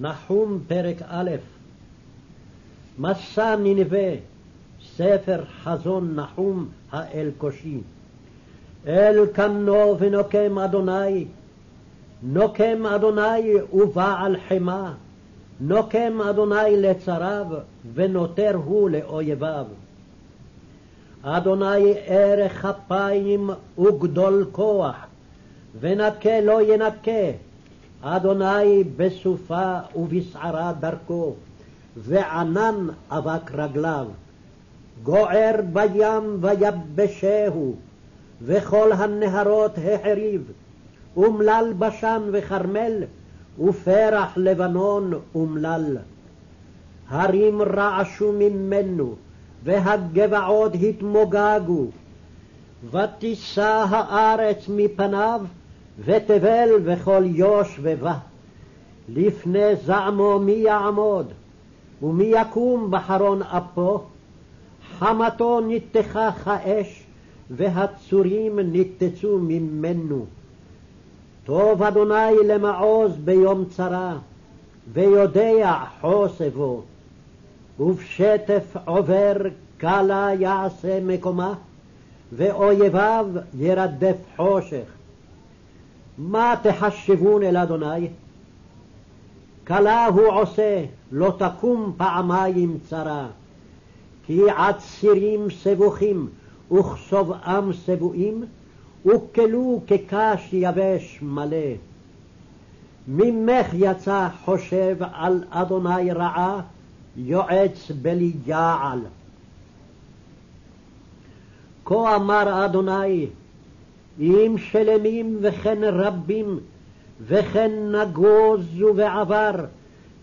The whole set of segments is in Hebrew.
נחום פרק א' מסע ננבה, ספר חזון נחום האלקושי. אל קנו ונוקם אדוני, נוקם אדוני ובעל חמה, נוקם אדוני לצריו, ונותר הוא לאויביו. אדוני ערך אפיים וגדול כוח, ונקה לא ינקה, אדוני בסופה ובסערה דרכו, וענן אבק רגליו. גוער בים ויבשהו, וכל הנהרות החריב, אומלל בשן וכרמל, ופרח לבנון אומלל. הרים רעשו ממנו, והגבעות התמוגגו. ותישא הארץ מפניו, ותבל וכל יושבבה. לפני זעמו מי יעמוד, ומי יקום בחרון אפו? חמתו ניתחה כאש, והצורים ניתצו ממנו. טוב אדוני למעוז ביום צרה, ויודע חוסבו. ובשטף עובר קלה יעשה מקומה, ואויביו ירדף חושך. מה תחשבון אל אדוני? כלה הוא עושה, לא תקום פעמיים צרה. כי עצירים סבוכים וכסובעם סבועים, וכלו כקש יבש מלא. ממך יצא חושב על אדוני רעה, יועץ בלי יעל. כה אמר אדוני, אם שלמים וכן רבים, וכן נגוזו ועבר,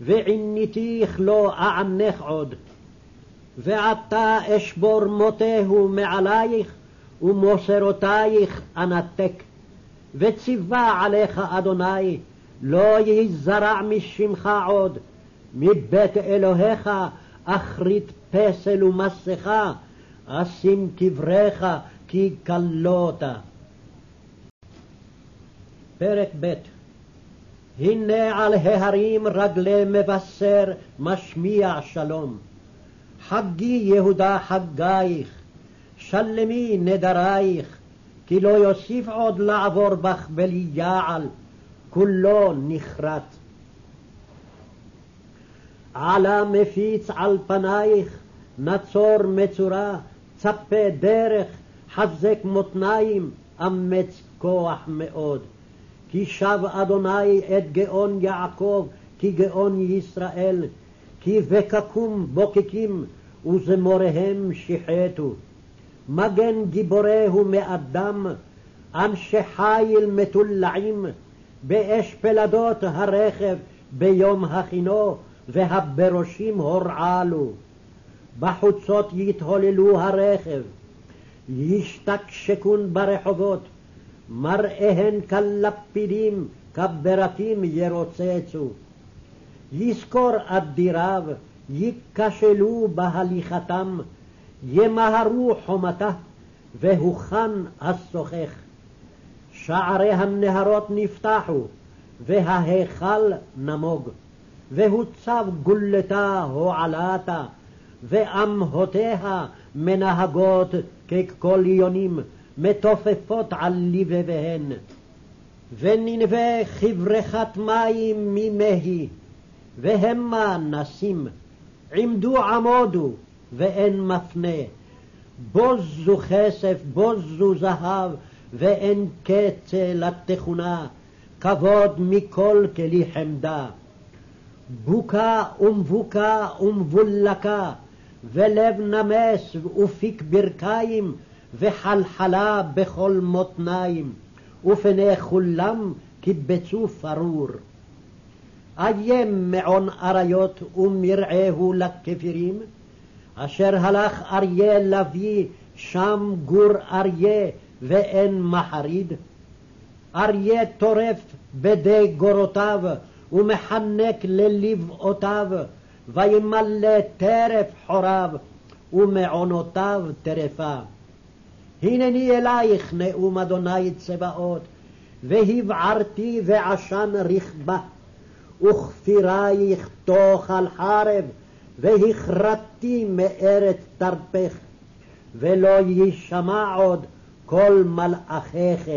ועיניתיך לא אענך עוד. ועתה אשבור מותהו מעלייך, ומוסרותייך אנתק. וציווה עליך אדוני, לא ייזרע משמך עוד, מבית אלוהיך אחרית פסל ומסכה, אשים קבריך כי כלות. פרק ב' הנה על ההרים רגלי מבשר משמיע שלום. חגי יהודה חגייך, שלמי נדרייך, כי לא יוסיף עוד לעבור בך בלי יעל, כולו נחרט. עלה מפיץ על פנייך, נצור מצורה, צפה דרך, חזק מותניים, אמץ כוח מאוד. כי שב אדוני את גאון יעקב, כי גאון ישראל, כי וקקום בוקקים, וזמוריהם שיחתו. מגן גיבורהו מאדם, אנשי חיל מטולעים, באש פלדות הרכב ביום הכינו, והברושים הורעלו. בחוצות יתהוללו הרכב, ישתקשקון ברחובות, מראיהן כלפידים, כברקים ירוצצו. יזכור אדיריו, ייכשלו בהליכתם, ימהרו חומתה, והוכן השוחך. שערי הנהרות נפתחו, וההיכל נמוג, והוצב גולתה הועלתה, ואמהותיה מנהגות כקוליונים, מתופפות על לבביהן. וננבה כברכת מים ממהי, והמה נסים, עמדו עמודו, ואין מפנה. בוזו כסף, בוזו זהב, ואין קצה לתכונה, כבוד מכל כלי חמדה. בוקה ומבוקה ומבולקה, ולב נמס ופיק ברכיים, וחלחלה בכל מותניים, ופני כולם קיבצו פרור. איים מעון אריות ומרעהו לכפירים, אשר הלך אריה לביא, שם גור אריה ואין מחריד. אריה טורף בדי גורותיו, ומחנק ללבאותיו, וימלא טרף חוריו, ומעונותיו טרפה. הנני אלייך נאום אדוני צבאות, והבערתי ועשן רכבה, וכפירייך תאכל חרב, והכרתי מארץ תרפך, ולא יישמע עוד כל מלאכיך.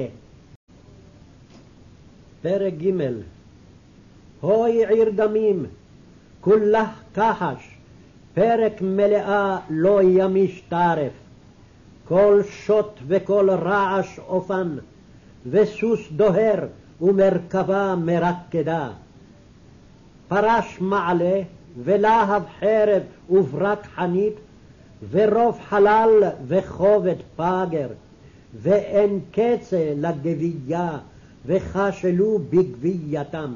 פרק ג' הוי עיר דמים, כולך כחש, פרק מלאה לא ימיש טרף. כל שוט וכל רעש אופן, וסוס דוהר ומרכבה מרקדה. פרש מעלה, ולהב חרב וברק חנית, ורוב חלל וכובד פגר, ואין קצה לגבייה, וכשלו בגבייתם.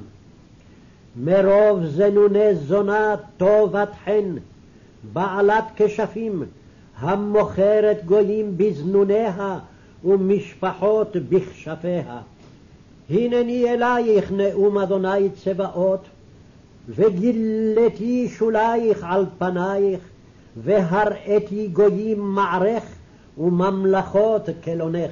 מרוב זנוני זונה טובת חן, בעלת כשפים, המוכרת גויים בזנוניה, ומשפחות בכשפיה. הנני אלייך נאום אדוני צבאות, וגילתי שולייך על פנייך, והראיתי גויים מערך, וממלכות כלונך.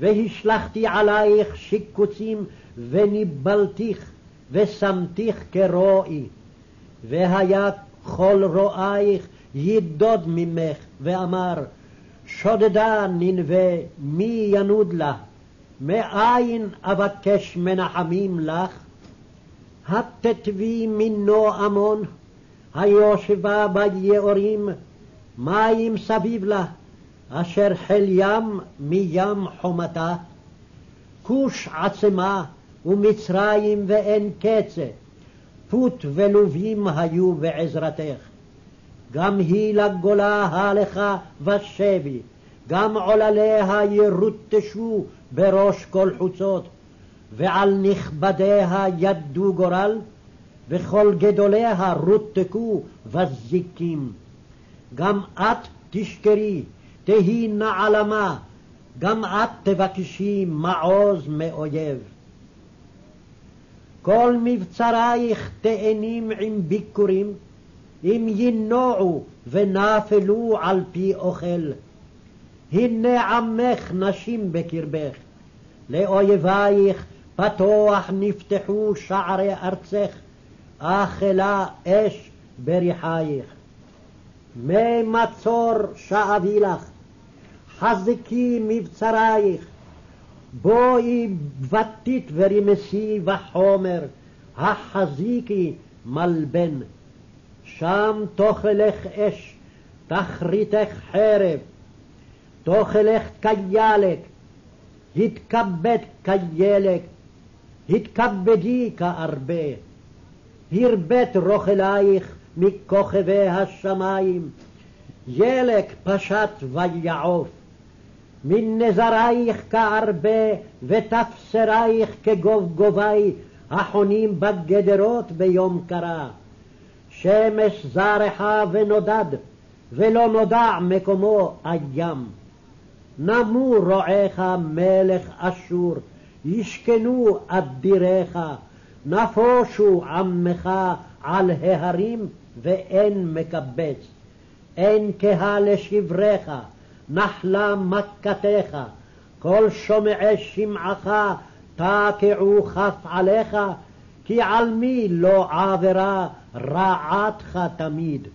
והשלכתי עלייך שיקוצים, וניבלתיך, ושמתיך כרועי. והיה כל רועייך יידוד ממך, ואמר, שודדה ננבה, מי ינוד לה? מאין אבקש מנחמים לך? התתבי מינו עמון, היושבה ביעורים, מים סביב לה, אשר חיל ים מים חומתה. כוש עצמה ומצרים ואין קצה, פוט ולובים היו בעזרתך. גם היא לגולה הלכה ושבי, גם עולליה ירוטשו בראש כל חוצות, ועל נכבדיה ידו גורל, וכל גדוליה רותקו וזיקים. גם את תשכרי, תהי נעלמה, גם את תבקשי מעוז מאויב. כל מבצרייך תאנים עם ביכורים, אם ינועו ונפלו על פי אוכל. הנה עמך נשים בקרבך, לאויבייך פתוח נפתחו שערי ארצך, אכלה אש בריחייך. מי מצור שאבי לך, חזקי מבצרייך, בואי בתית ורמסי וחומר, החזיקי מלבן. שם תאכלך אש, תכריתך חרב, תאכלך כילק, התכבד כילק, התכבדי כארבה. הרבית רוכלייך מכוכבי השמיים, ילק פשט ויעוף. מן נזרייך כארבה ותפסרייך כגובגובי החונים בגדרות ביום קרה. שמש זרחה ונודד, ולא נודע מקומו הים. נמו רועיך מלך אשור, ישכנו אדיריך, נפושו עמך על ההרים, ואין מקבץ. אין קהה לשבריך, נחלה מכתך, כל שומעי שמעך תקעו כף עליך, כי על מי לא עבירה רעתך תמיד.